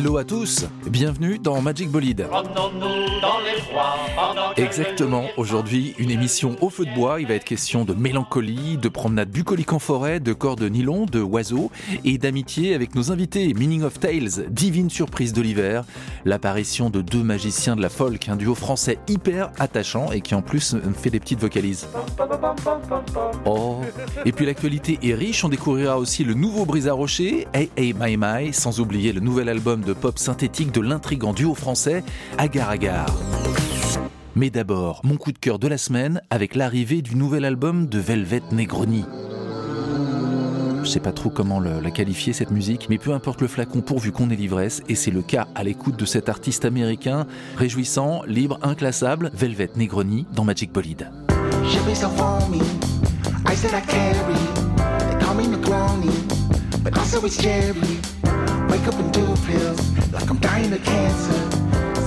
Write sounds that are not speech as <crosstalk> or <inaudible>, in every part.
Hello à tous, bienvenue dans Magic Bolide. Exactement, aujourd'hui une émission au feu de bois, il va être question de mélancolie, de promenade bucolique en forêt, de corps de nylon, de oiseaux et d'amitié avec nos invités. Meaning of Tales, divine surprise de l'hiver, l'apparition de deux magiciens de la folk, un duo français hyper attachant et qui en plus fait des petites vocalises. Oh, et puis l'actualité est riche, on découvrira aussi le nouveau Brisa Rocher, Hey Hey My My, sans oublier le nouvel album de pop synthétique de l'intrigant duo français Agar Agar. Mais d'abord, mon coup de cœur de la semaine avec l'arrivée du nouvel album de Velvet Negroni. Je sais pas trop comment la qualifier cette musique, mais peu importe le flacon pourvu qu'on ait l'ivresse, et c'est le cas à l'écoute de cet artiste américain, réjouissant, libre, inclassable, Velvet Negroni dans Magic Bolide. Wake up and do pills like I'm dying of cancer.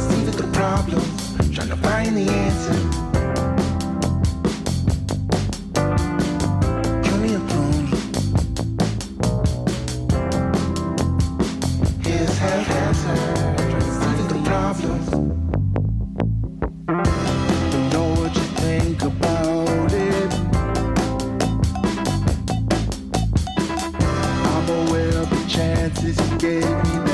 See the problems, trying to find the answer. The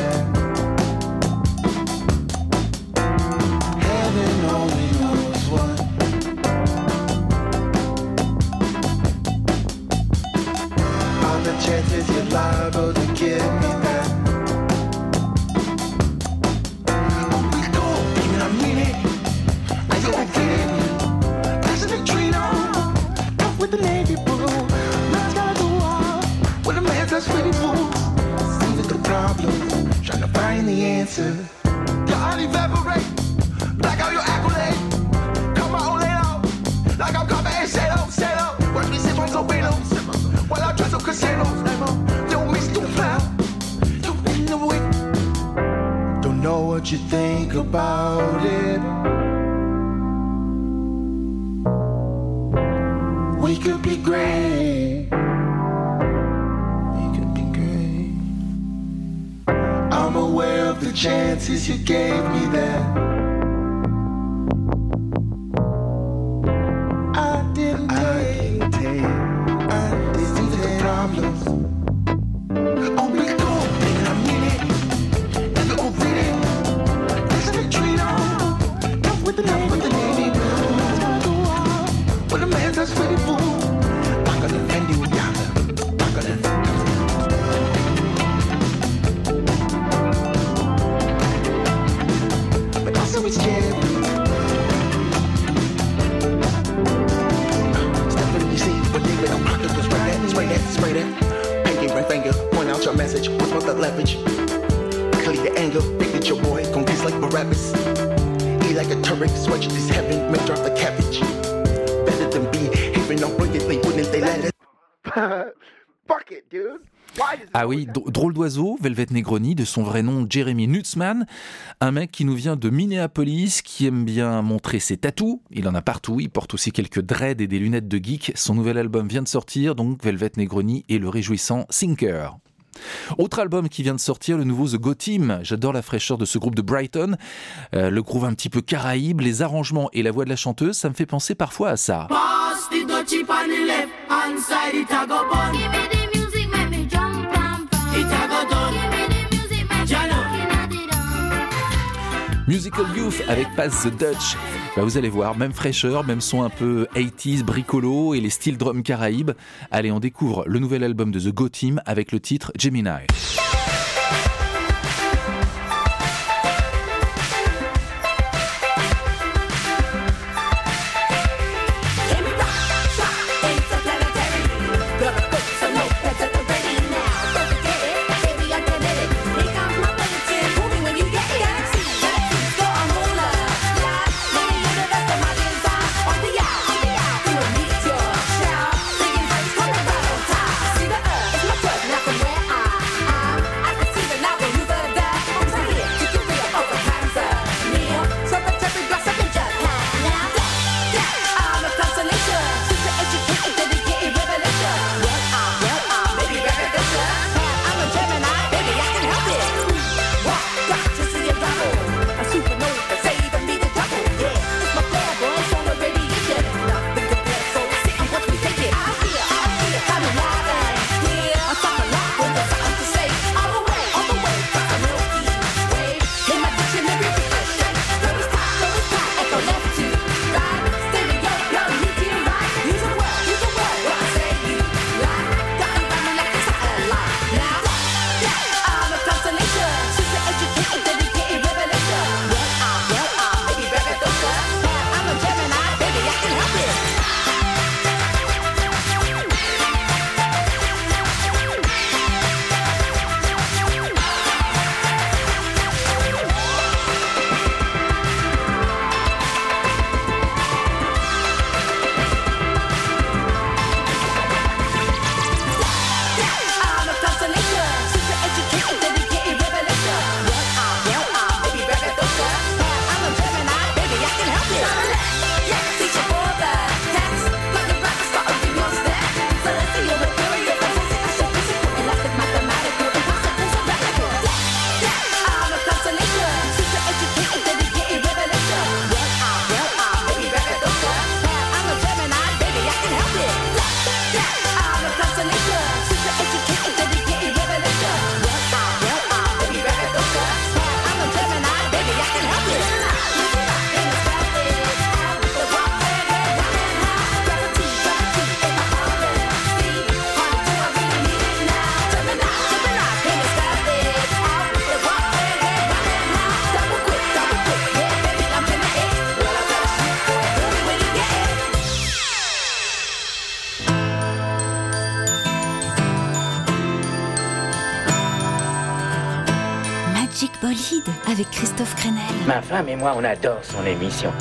Ah oui, dr- drôle d'oiseau, Velvet Negroni, de son vrai nom Jeremy Nutzman, un mec qui nous vient de Minneapolis, qui aime bien montrer ses tatous, il en a partout, il porte aussi quelques dreads et des lunettes de geek, son nouvel album vient de sortir, donc Velvet Negroni et le réjouissant Sinker. Autre album qui vient de sortir, le nouveau The Go Team. J'adore la fraîcheur de ce groupe de Brighton. Euh, le groove un petit peu caraïbe, les arrangements et la voix de la chanteuse, ça me fait penser parfois à ça. Pass the Musical Youth avec Pass the Dutch. Bah, vous allez voir, même fraîcheur, même son un peu 80s, bricolo et les styles drum caraïbes. Allez, on découvre le nouvel album de The Go Team avec le titre Gemini. Ma femme et moi, on adore son émission.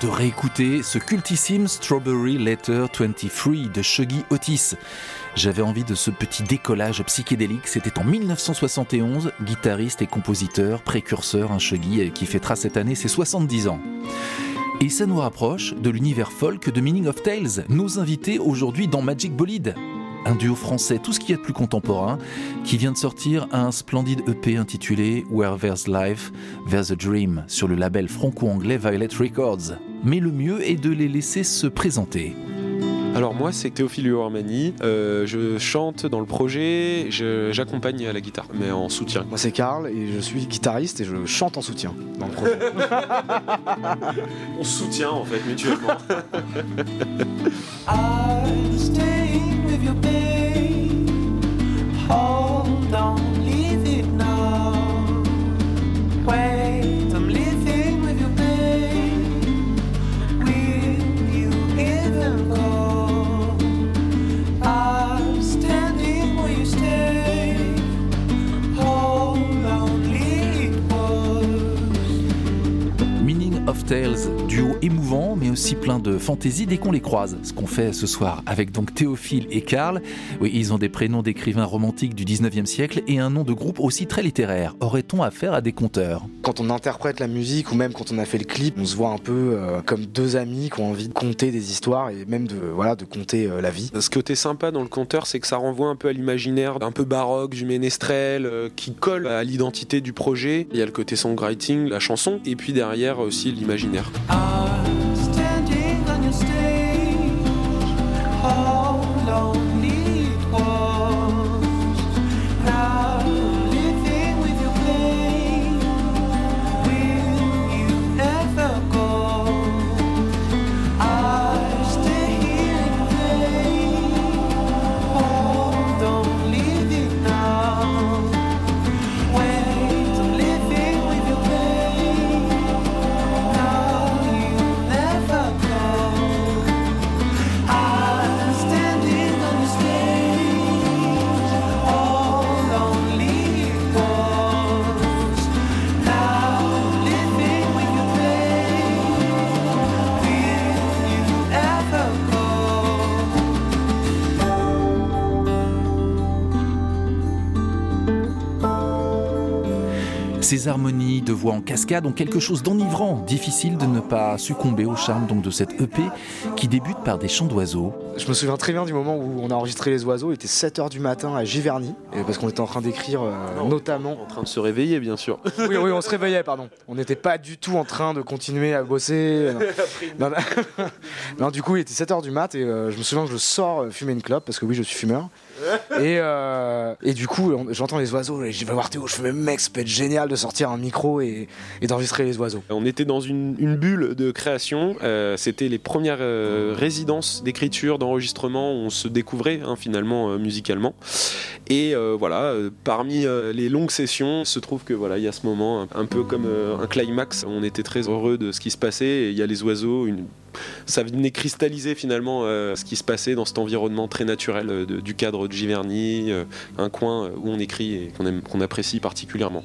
De réécouter ce cultissime Strawberry Letter 23 de Shuggy Otis. J'avais envie de ce petit décollage psychédélique. C'était en 1971, guitariste et compositeur, précurseur, un Shuggy qui fêtera cette année ses 70 ans. Et ça nous rapproche de l'univers folk de Meaning of Tales, nos invités aujourd'hui dans Magic Bolide. Un duo français, tout ce qu'il y a de plus contemporain, qui vient de sortir un splendide EP intitulé Where There's Life, There's a Dream sur le label franco-anglais Violet Records. Mais le mieux est de les laisser se présenter. Alors moi c'est Théophile Armani, euh, je chante dans le projet, je- j'accompagne à la guitare, mais en soutien. Moi c'est Karl et je suis guitariste et je chante en soutien dans le projet. <laughs> On se soutient en fait mutuellement. <laughs> On, leave it now. Wait, Tales, duo émouvant mais aussi plein de fantaisie dès qu'on les croise. Ce qu'on fait ce soir avec donc Théophile et Karl. Oui, ils ont des prénoms d'écrivains romantiques du 19e siècle et un nom de groupe aussi très littéraire. Aurait-on affaire à des conteurs? Quand on interprète la musique ou même quand on a fait le clip, on se voit un peu euh, comme deux amis qui ont envie de conter des histoires et même de, voilà, de conter euh, la vie. Ce côté sympa dans le conteur, c'est que ça renvoie un peu à l'imaginaire, un peu baroque du ménestrel, euh, qui colle à l'identité du projet. Il y a le côté songwriting, la chanson, et puis derrière aussi l'imaginaire. Standing Ces harmonies de voix en cascade ont quelque chose d'enivrant, difficile de ne pas succomber au charme donc de cette EP qui débute par des chants d'oiseaux. Je me souviens très bien du moment où on a enregistré les oiseaux, il était 7h du matin à Giverny, parce qu'on était en train d'écrire euh, notamment... En train de se réveiller, bien sûr. <laughs> Oui, oui, on se réveillait, pardon. On n'était pas du tout en train de continuer à bosser. <laughs> Non, non. <laughs> Non, du coup, il était 7h du mat et euh, je me souviens que je sors euh, fumer une clope parce que oui, je suis fumeur. <laughs> Et, euh, et du coup, j'entends les oiseaux et je vais voir Théo. Je fais, mec, ça peut être génial de sortir un micro et, d'enregistrer les oiseaux. On était dans une, bulle de création. Euh, C'était les premières euh, résidences d'écriture, d'enregistrement où on se découvrait hein, finalement musicalement. Et voilà, parmi les longues sessions, se trouve que voilà, il y a ce moment un, peu comme un climax. On était très heureux de ce qui se passait. Il y a les oiseaux. Une... Ça venait cristalliser finalement euh, ce qui se passait dans cet environnement très naturel euh, du cadre de Giverny, euh, un coin où on écrit et qu'on aime- qu'on apprécie particulièrement.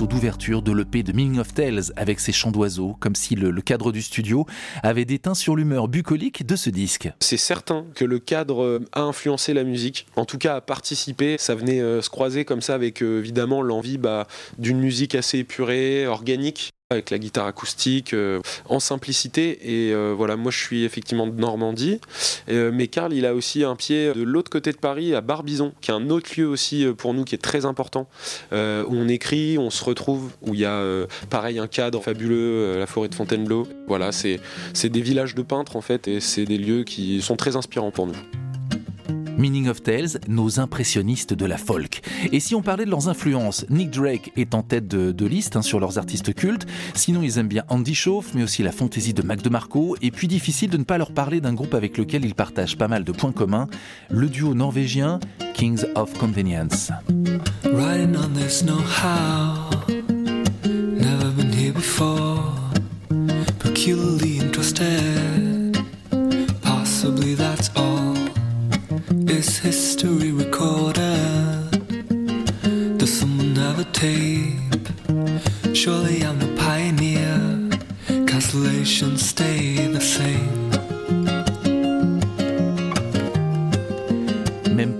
Morceau d'ouverture de l'EP de Meaning of Tales avec ses chants d'oiseaux, comme si le, cadre du studio avait déteint sur l'humeur bucolique de ce disque. C'est certain que le cadre euh, a influencé la musique, en tout cas a participé. Ça venait euh, se croiser comme ça avec euh, évidemment l'envie bah, d'une musique assez épurée, organique avec la guitare acoustique, en simplicité. Et voilà, moi je suis effectivement de Normandie, mais Karl il a aussi un pied de l'autre côté de Paris, à Barbizon, qui est un autre lieu aussi pour nous qui est très important, où on écrit, on se retrouve, où il y a euh, pareil un cadre fabuleux, euh, la forêt de Fontainebleau. Voilà, c'est c'est des villages de peintres en fait, et c'est des lieux qui sont très inspirants pour nous. Meaning of Tales, nos impressionnistes de la folk. Et si on parlait de leurs influences, Nick Drake est en tête de, de liste hein, sur leurs artistes cultes. Sinon, ils aiment bien Andy Schauf, mais aussi la fantaisie de Mac DeMarco. Et puis, difficile de ne pas leur parler d'un groupe avec lequel ils partagent pas mal de points communs, le duo norvégien Kings of Convenience. Riding on this know-how, never before. Peculiarly interested, possibly that's all. Is history recorded? Does someone have a tape? Surely I'm no pioneer. Constellations stay the same.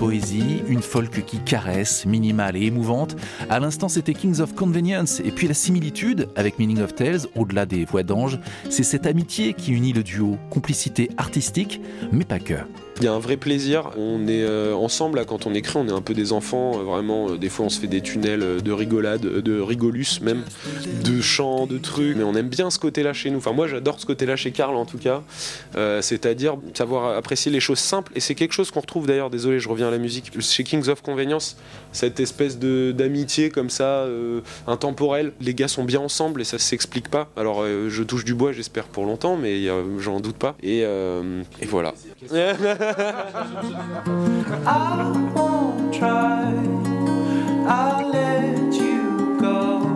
Poésie, une folk qui caresse, minimale et émouvante. À l'instant, c'était Kings of Convenience. Et puis la similitude avec Meaning of Tales, au-delà des voix d'ange, c'est cette amitié qui unit le duo. Complicité artistique, mais pas que. Il y a un vrai plaisir. On est euh, ensemble là, quand on écrit, on est un peu des enfants. euh, vraiment, euh, des fois on se fait des tunnels de rigolade, de rigolus même, de chants, de trucs. Mais on aime bien ce côté-là chez nous. Enfin, moi j'adore ce côté-là chez Karl en tout cas. C'est-à-dire savoir apprécier les choses simples. Et c'est quelque chose qu'on retrouve d'ailleurs, désolé, je reviens à la musique, chez Kings of Convenience, cette espèce d'amitié comme ça, intemporelle. Les gars sont bien ensemble et ça s'explique pas. Alors je touche du bois, j'espère pour longtemps, mais j'en doute pas. Et voilà. <laughs> I won't try. I'll let you go.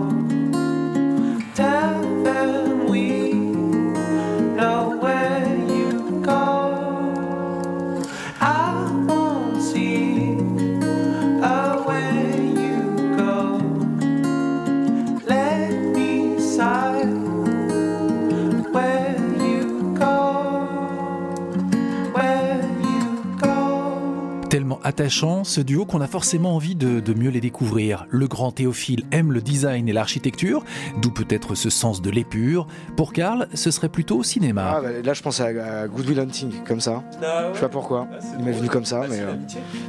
Ce duo qu'on a forcément envie de, de mieux les découvrir. Le grand Théophile aime le design et l'architecture, d'où peut-être ce sens de l'épure. Pour Karl, ce serait plutôt au cinéma. Ah, bah, là, je pense à, à Good Will Hunting, comme ça. Je sais pas pourquoi. Il m'est venu comme ça, mais. euh,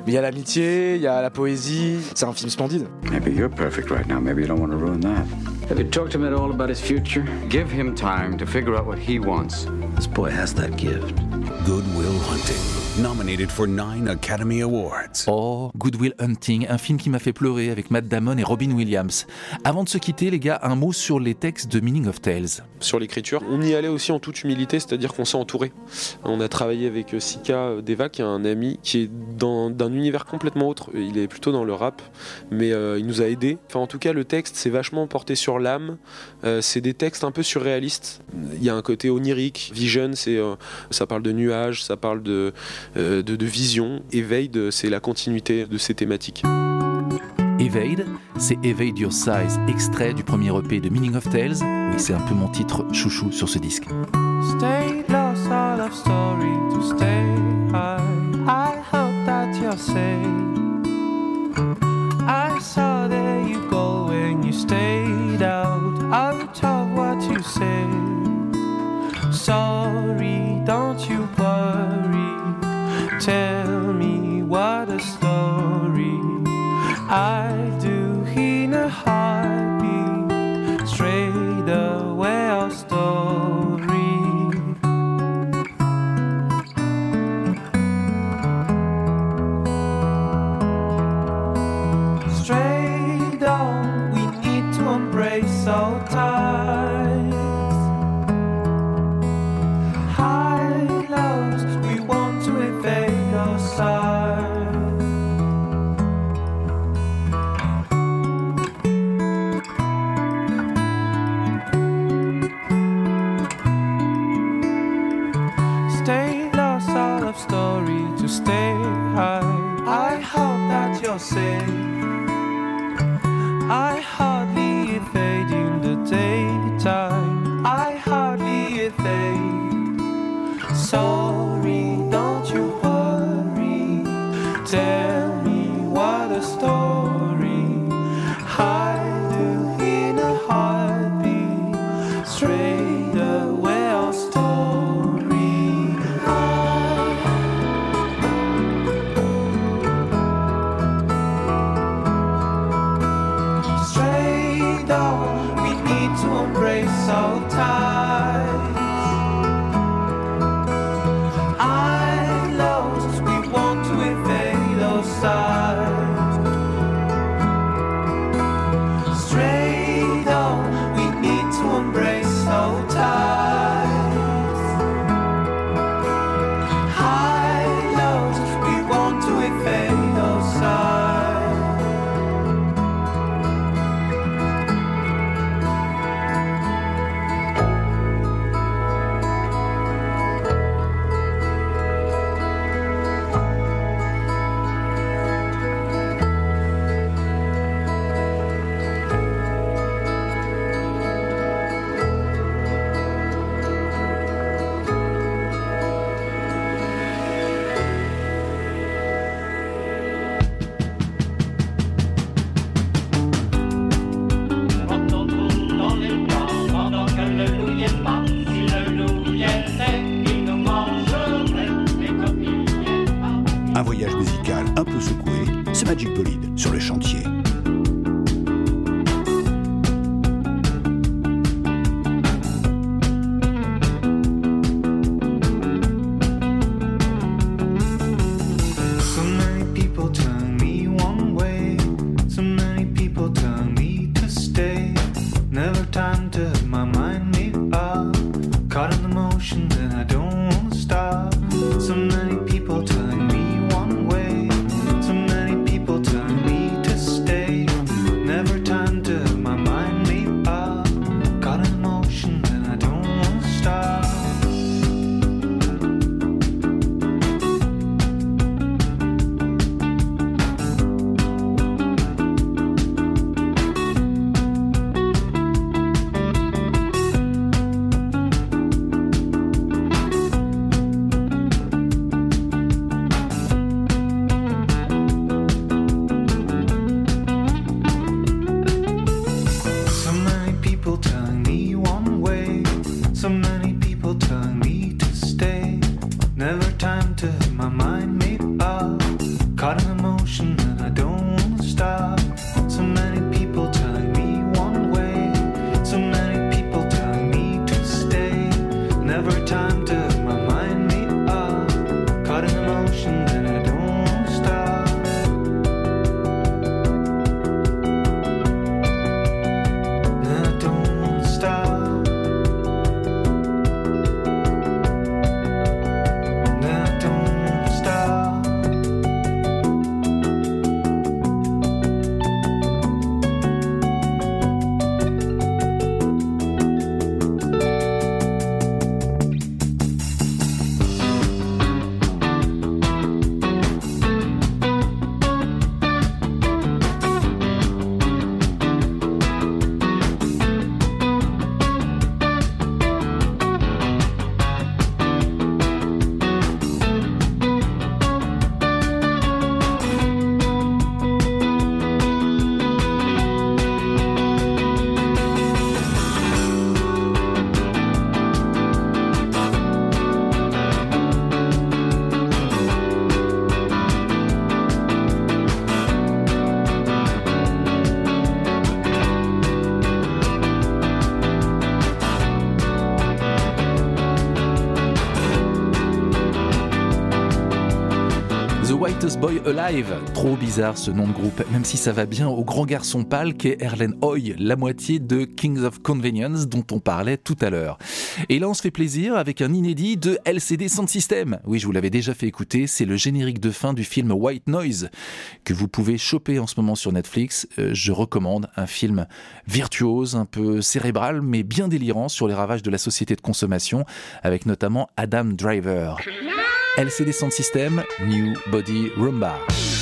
il y a l'amitié, il y a la poésie. C'est un film splendide. Maybe you're perfect right now. Maybe you don't want to ruin that. Have you talked to him at all about his future? Give him time to figure out what he wants. This boy has that gift. Good Will Hunting, for nine Academy Awards. Oh, Good Will Hunting, un film qui m'a fait pleurer avec Matt Damon et Robin Williams. Avant de se quitter, les gars, un mot sur les textes de Meaning of Tales. Sur l'écriture. On y allait aussi en toute humilité, c'est-à-dire qu'on s'est entouré. On a travaillé avec euh, Sika euh, Deva, qui est un ami qui est dans- d'un univers complètement autre. Il est plutôt dans le rap, mais euh, il nous a aidés. En tout cas, le texte, c'est vachement porté sur l'âme. Euh, c'est des textes un peu surréalistes. Il y a un côté onirique. Vision, euh, ça parle de nuages, ça parle de, euh, de, vision. Evade, c'est la continuité de ces thématiques. Evade, c'est Evade Your Size, extrait du premier EP de Meaning of Tales. Oui, c'est un peu mon titre chouchou sur ce disque. Stay lost, all of story to stay high. I hope that you're safe. I saw there you go when you stayed out. Out of what you said. Sorry, don't you worry. Tell me what story I do in a heartbeat. Straight away, our story. Sur le chantier. Alive. Trop bizarre ce nom de groupe, même si ça va bien au grand garçon pâle qu'est Erlen Hoy, la moitié de Kings of Convenience dont on parlait tout à l'heure. Et là on se fait plaisir avec un inédit de LCD Sound System. Oui, je vous l'avais déjà fait écouter, c'est le générique de fin du film White Noise que vous pouvez choper en ce moment sur Netflix. Euh, je recommande un film virtuose, un peu cérébral, mais bien délirant sur les ravages de la société de consommation, avec notamment Adam Driver. LCD Sound System, New Body Rumba.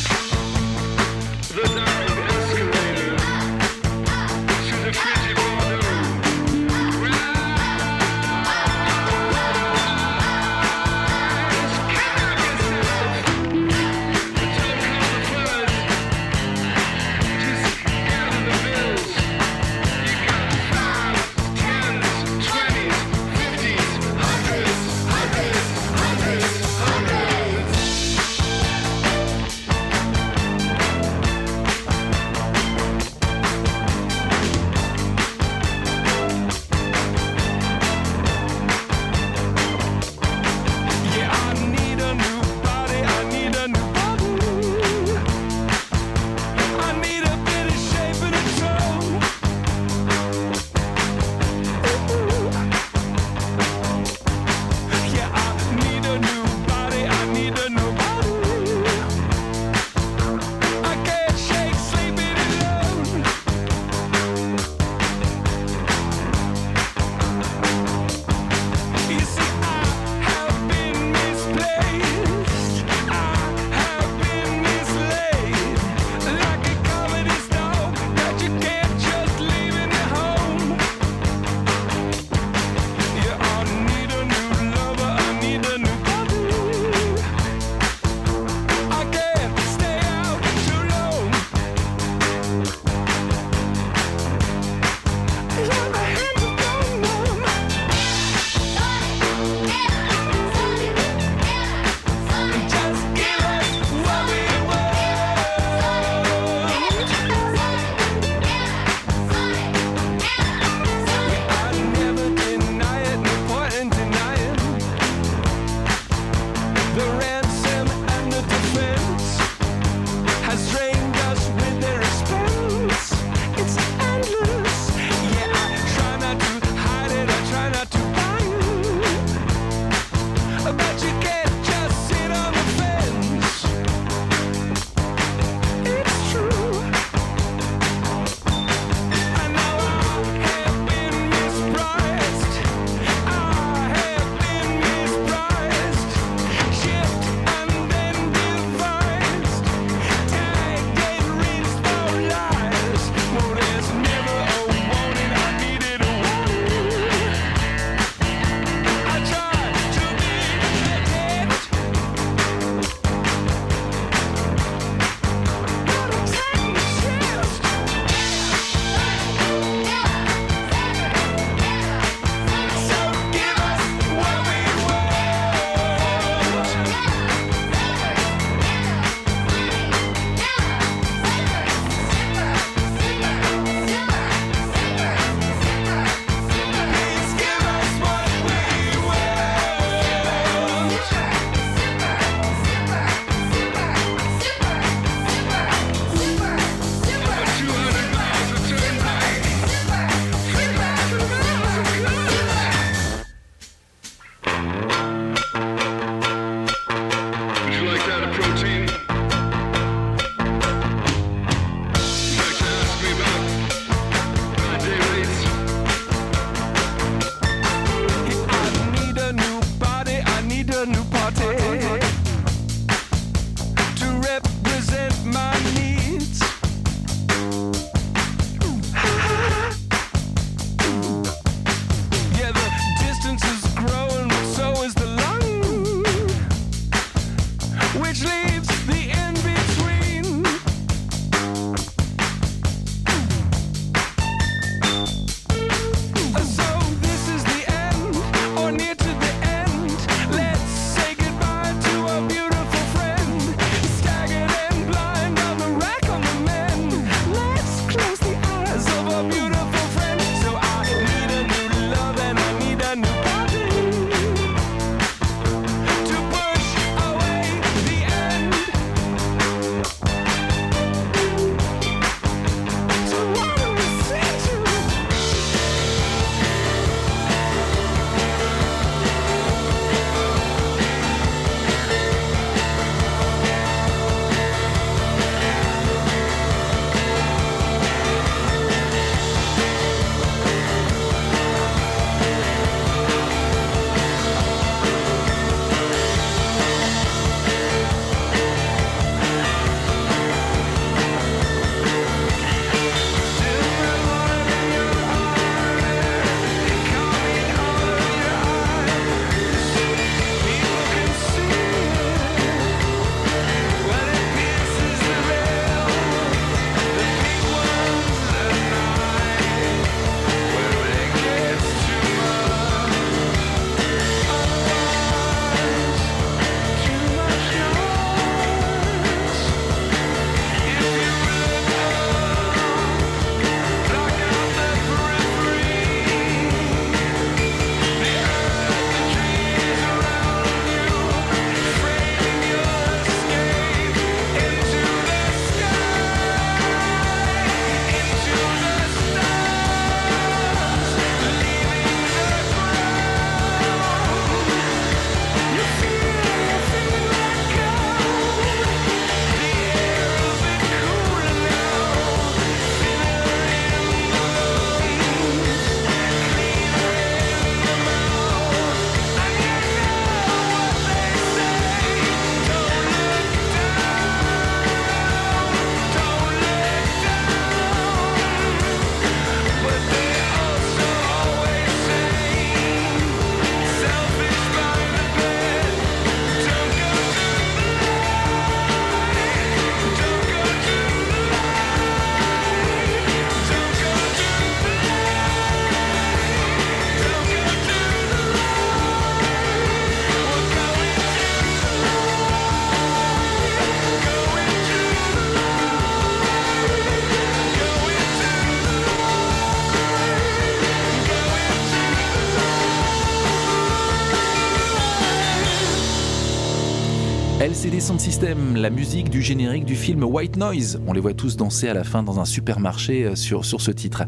LCD Sound System, la musique du générique du film White Noise. On les voit tous danser à la fin dans un supermarché euh, sur, sur ce titre.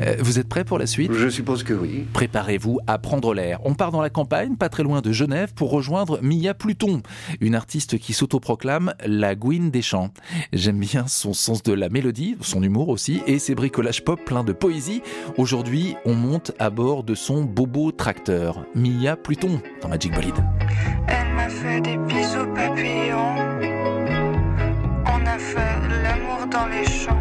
Euh, vous êtes prêts pour la suite? Je suppose que oui. Préparez-vous à prendre l'air. On part dans la campagne, pas très loin de Genève, pour rejoindre Mia Pluton, une artiste qui s'autoproclame la Gwyn des champs. J'aime bien son sens de la mélodie, son humour aussi, et ses bricolages pop pleins de poésie. Aujourd'hui, on monte à bord de son bobo tracteur. Mia Pluton dans Magic Bolide. Elle m'a fait des bisous papillons. On a fait l'amour dans les champs.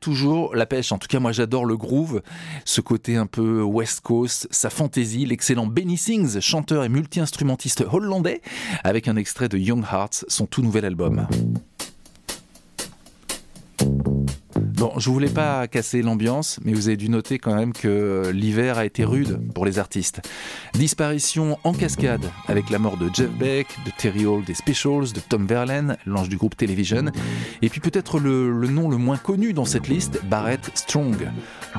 Toujours la pêche. En tout cas, moi, j'adore le groove, ce côté un peu West Coast, sa fantaisie, l'excellent Benny Sings, chanteur et multi-instrumentiste hollandais, avec un extrait de Young Hearts, son tout nouvel album. Bon, je voulais pas casser l'ambiance, mais vous avez dû noter quand même que l'hiver a été rude pour les artistes. Disparition en cascade avec la mort de Jeff Beck, de Terry Hall des Specials, de Tom Verlaine, l'ange du groupe Television, et puis peut-être le, le nom le moins connu dans cette liste, Barrett Strong.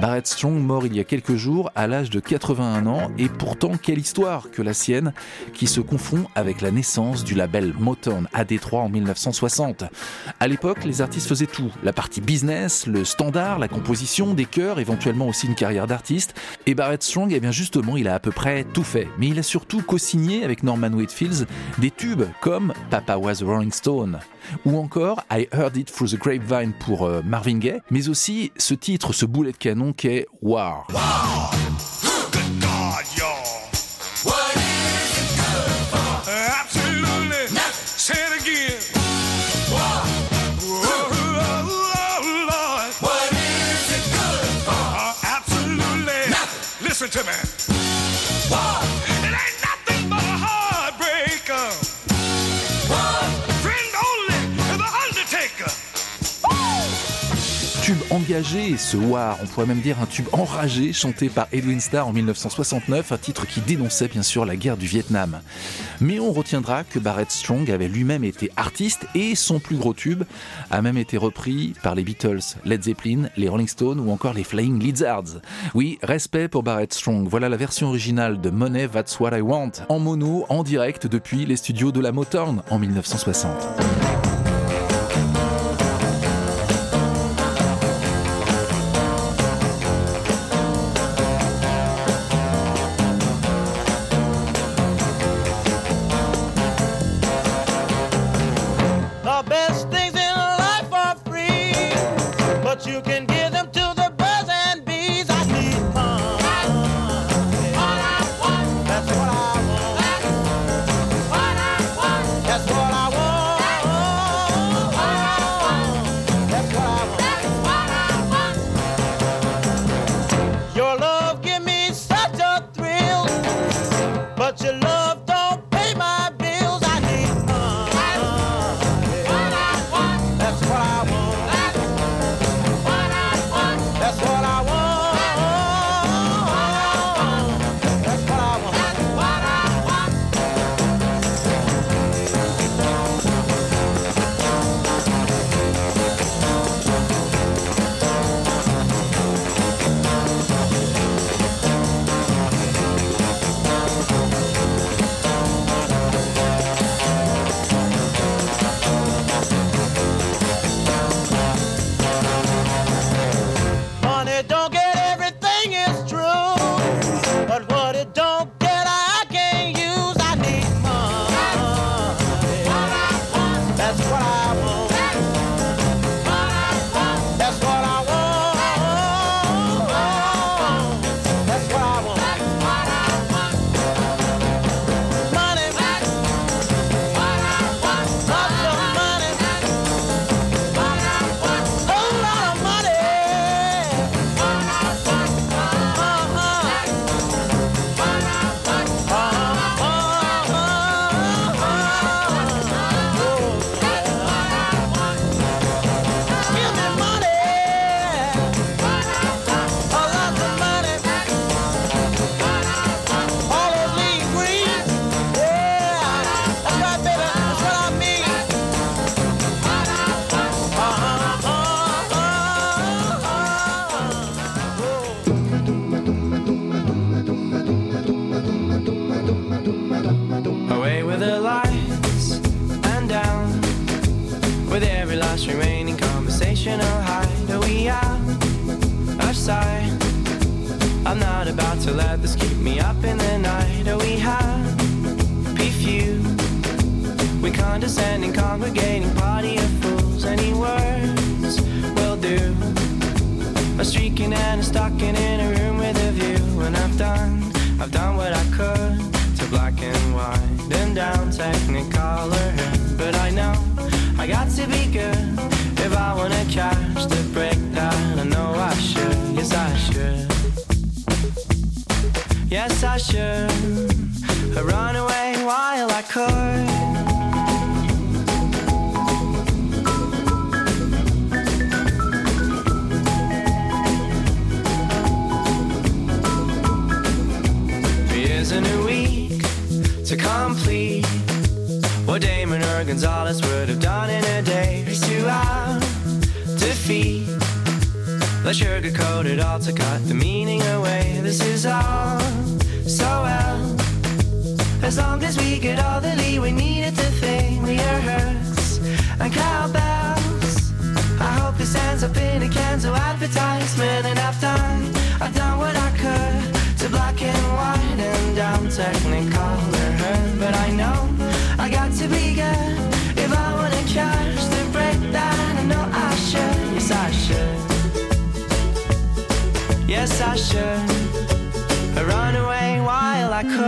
Barrett Strong mort il y a quelques jours à l'âge de 81 ans, et pourtant quelle histoire que la sienne, qui se confond avec la naissance du label Motown à Détroit en 1960. À l'époque, les artistes faisaient tout, la partie business, le standard, la composition, des chœurs, éventuellement aussi une carrière d'artiste. Et Barrett Strong, eh bien justement, il a à peu près tout fait. Mais il a surtout co-signé avec Norman Whitfield des tubes comme Papa Was a Rolling Stone ou encore I Heard It Through the Grapevine pour euh, Marvin Gaye, mais aussi ce titre, ce boulet de canon qui est War. Listen to me. Engagé, ce War, on pourrait même dire un tube enragé, chanté par Edwin Starr en 1969, un titre qui dénonçait bien sûr la guerre du Vietnam. Mais on retiendra que Barrett Strong avait lui-même été artiste et son plus gros tube a même été repris par les Beatles, Led Zeppelin, les Rolling Stones ou encore les Flying Lizards. Oui, respect pour Barrett Strong. Voilà la version originale de Money That's What I Want, en mono, en direct depuis les studios de la Motown en 1960.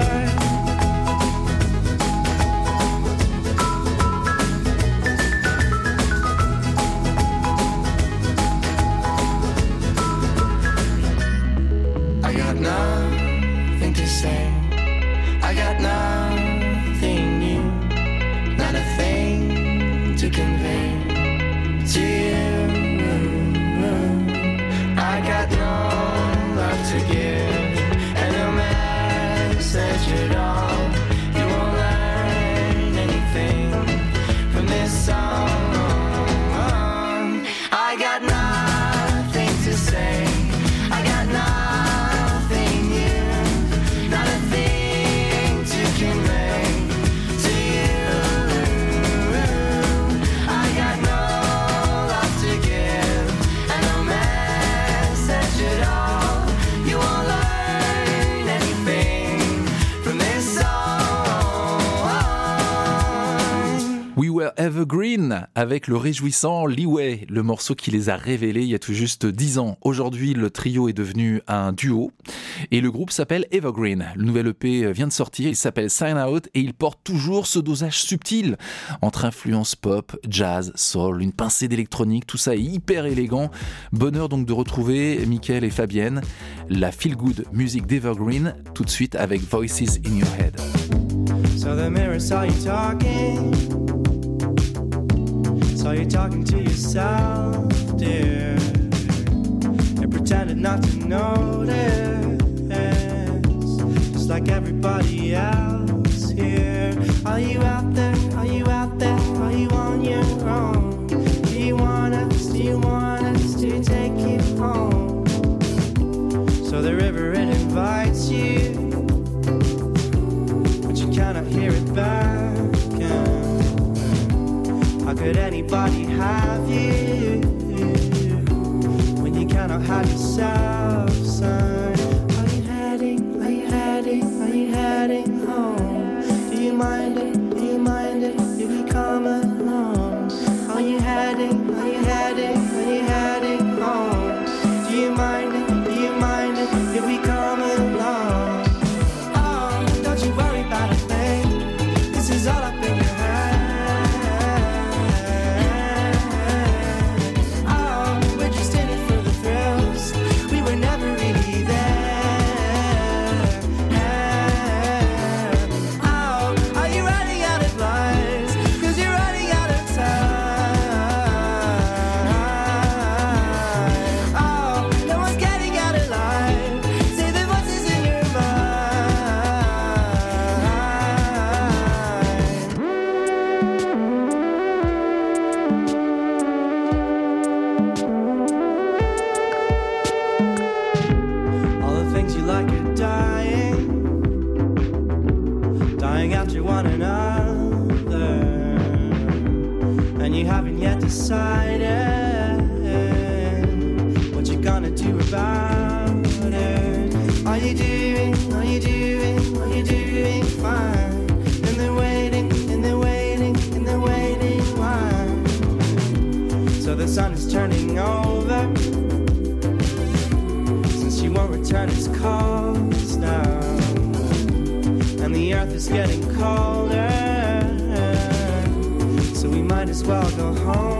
time. Avec le réjouissant Leeway, le morceau qui les a révélés il y a tout juste 10 ans. Aujourd'hui, le trio est devenu un duo et le groupe s'appelle Evergreen. Le nouvel EP vient de sortir, il s'appelle Sign Out et il porte toujours ce dosage subtil entre influence pop, jazz, soul, une pincée d'électronique, tout ça est hyper élégant. Bonheur donc de retrouver Mickaël et Fabienne, la feel good musique d'Evergreen, tout de suite avec Voices in Your Head. So the mirror saw you talking? Saw you talking to yourself, dear. And pretended not to notice. Just like everybody else here. Are you out there? Are you out there? Are you on your own? Do you want us? Do you want us to take you home? So the river it invites you but you cannot hear it back. How could anybody have you when you cannot have yourself, son? Are you heading? Are you heading? Are you heading home? Do you mind it? Do you mind it if you come you? Are you heading? Are you heading is getting colder. So we might as well go home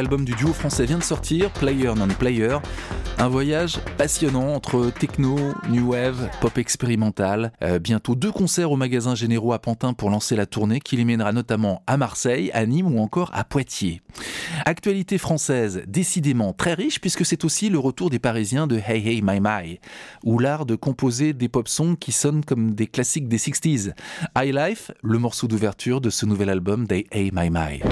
Agar. Le nouvel album du duo français vient de sortir, Player Non Player. Un voyage passionnant entre techno, new wave, pop expérimental. Euh, bientôt deux concerts au magasin Généraux à Pantin pour lancer la tournée qui les mènera notamment à Marseille, à Nîmes ou encore à Poitiers. Actualité française décidément très riche puisque c'est aussi le retour des Parisiens de Hey Hey My My, ou l'art de composer des pop songs qui sonnent comme des classiques des 60s. High Life, le morceau d'ouverture de ce nouvel album des Hey My My.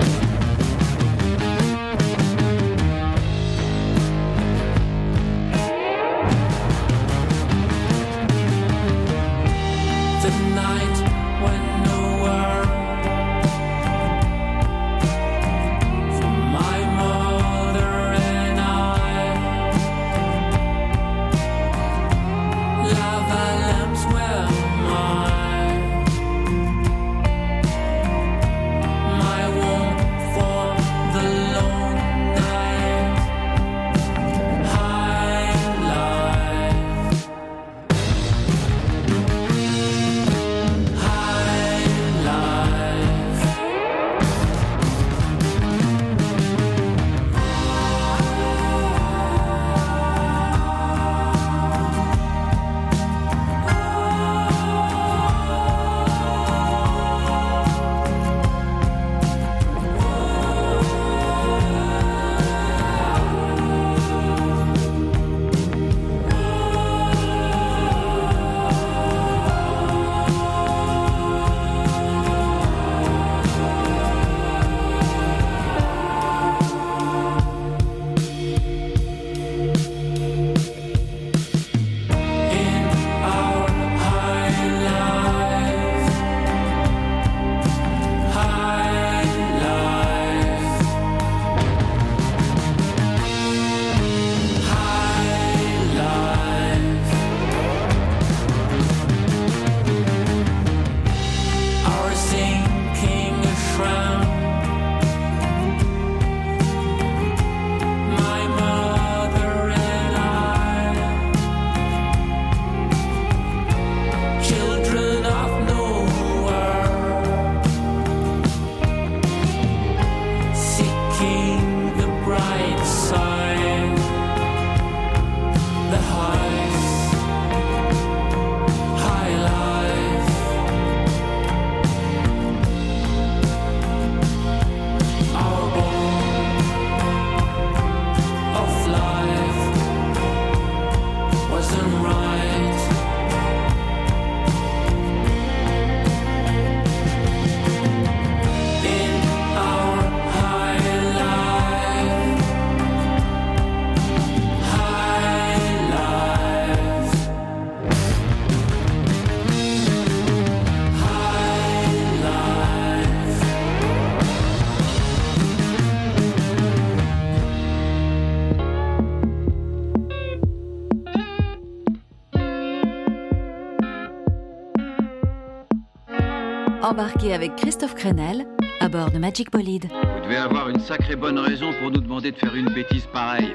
Embarquez avec Christophe Crenel à bord de Magic Bolide. Vous devez avoir une sacrée bonne raison pour nous demander de faire une bêtise pareille.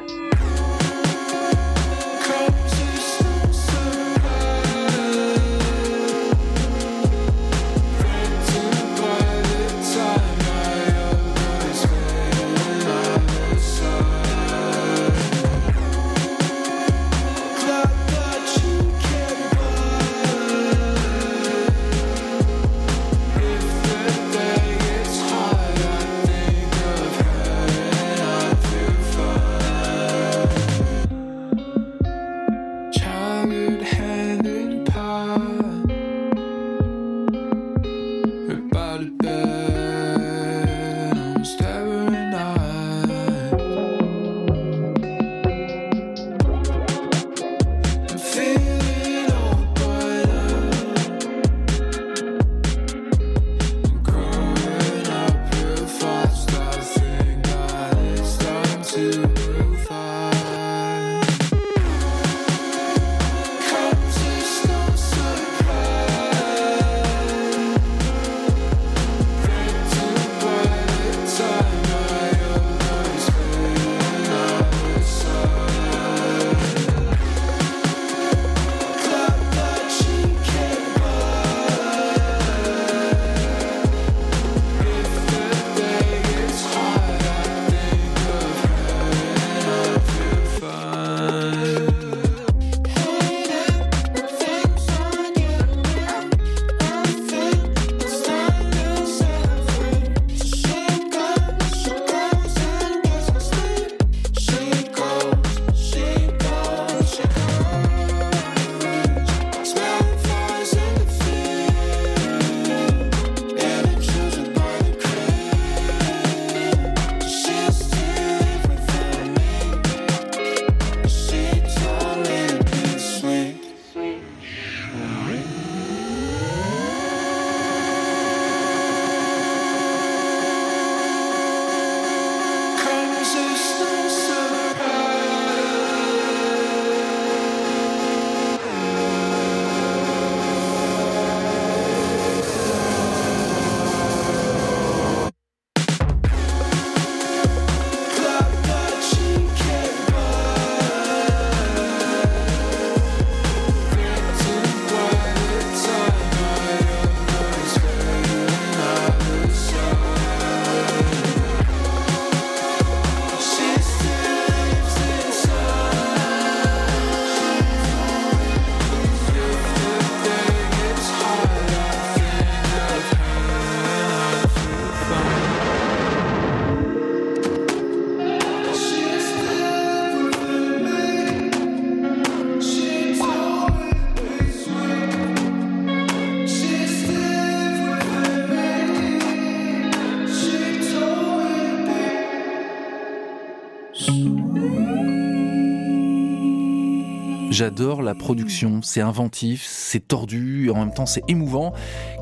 J'adore la production, c'est inventif, c'est tordu, et en même temps c'est émouvant.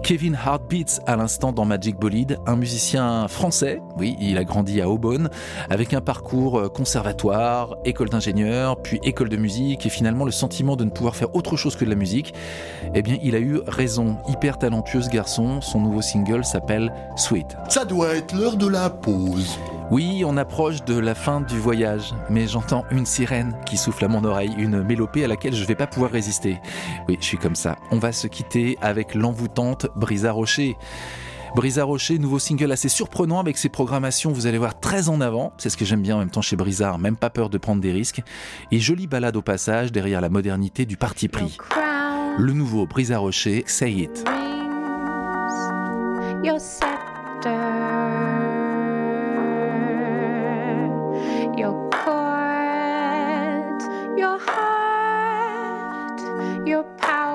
Kevin Heartbeats à l'instant dans Magic Bolide, un musicien français, oui, il a grandi à Aubonne, avec un parcours euh, conservatoire, école d'ingénieur, puis école de musique, et finalement le sentiment de ne pouvoir faire autre chose que de la musique. Eh bien, il a eu raison, hyper talentueux ce garçon, son nouveau single s'appelle Sweet. Ça doit être l'heure de la pause. Oui, on approche de la fin du voyage, mais j'entends une sirène qui souffle à mon oreille, une mélopée à laquelle je vais pas pouvoir résister. Oui, je suis comme ça. On va se quitter avec l'envoûtante Brisa Rocher. Brisa Rocher, nouveau single assez surprenant avec ses programmations, vous allez voir très en avant, c'est ce que j'aime bien en même temps chez Brizard, même pas peur de prendre des risques, et jolie balade au passage derrière la modernité du parti pris. Le nouveau Brisa Rocher, Say It. your scepter, your heart, your powder,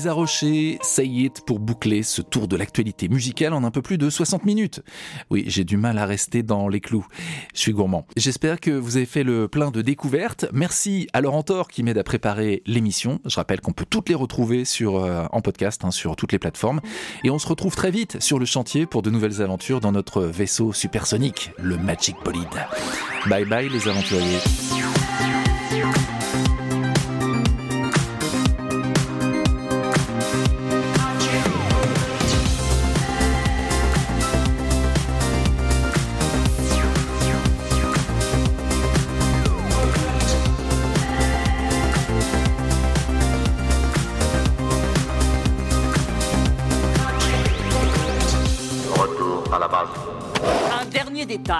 Brisa Rocher, say it pour boucler ce tour de l'actualité musicale en un peu plus de 60 minutes. Oui, j'ai du mal à rester dans les clous. Je suis gourmand. J'espère que vous avez fait le plein de découvertes. Merci à Laurent Thor qui m'aide à préparer l'émission. Je rappelle qu'on peut toutes les retrouver sur, euh, en podcast hein, sur toutes les plateformes. Et on se retrouve très vite sur le chantier pour de nouvelles aventures dans notre vaisseau supersonique, le Magic Bolide. Bye bye les aventuriers.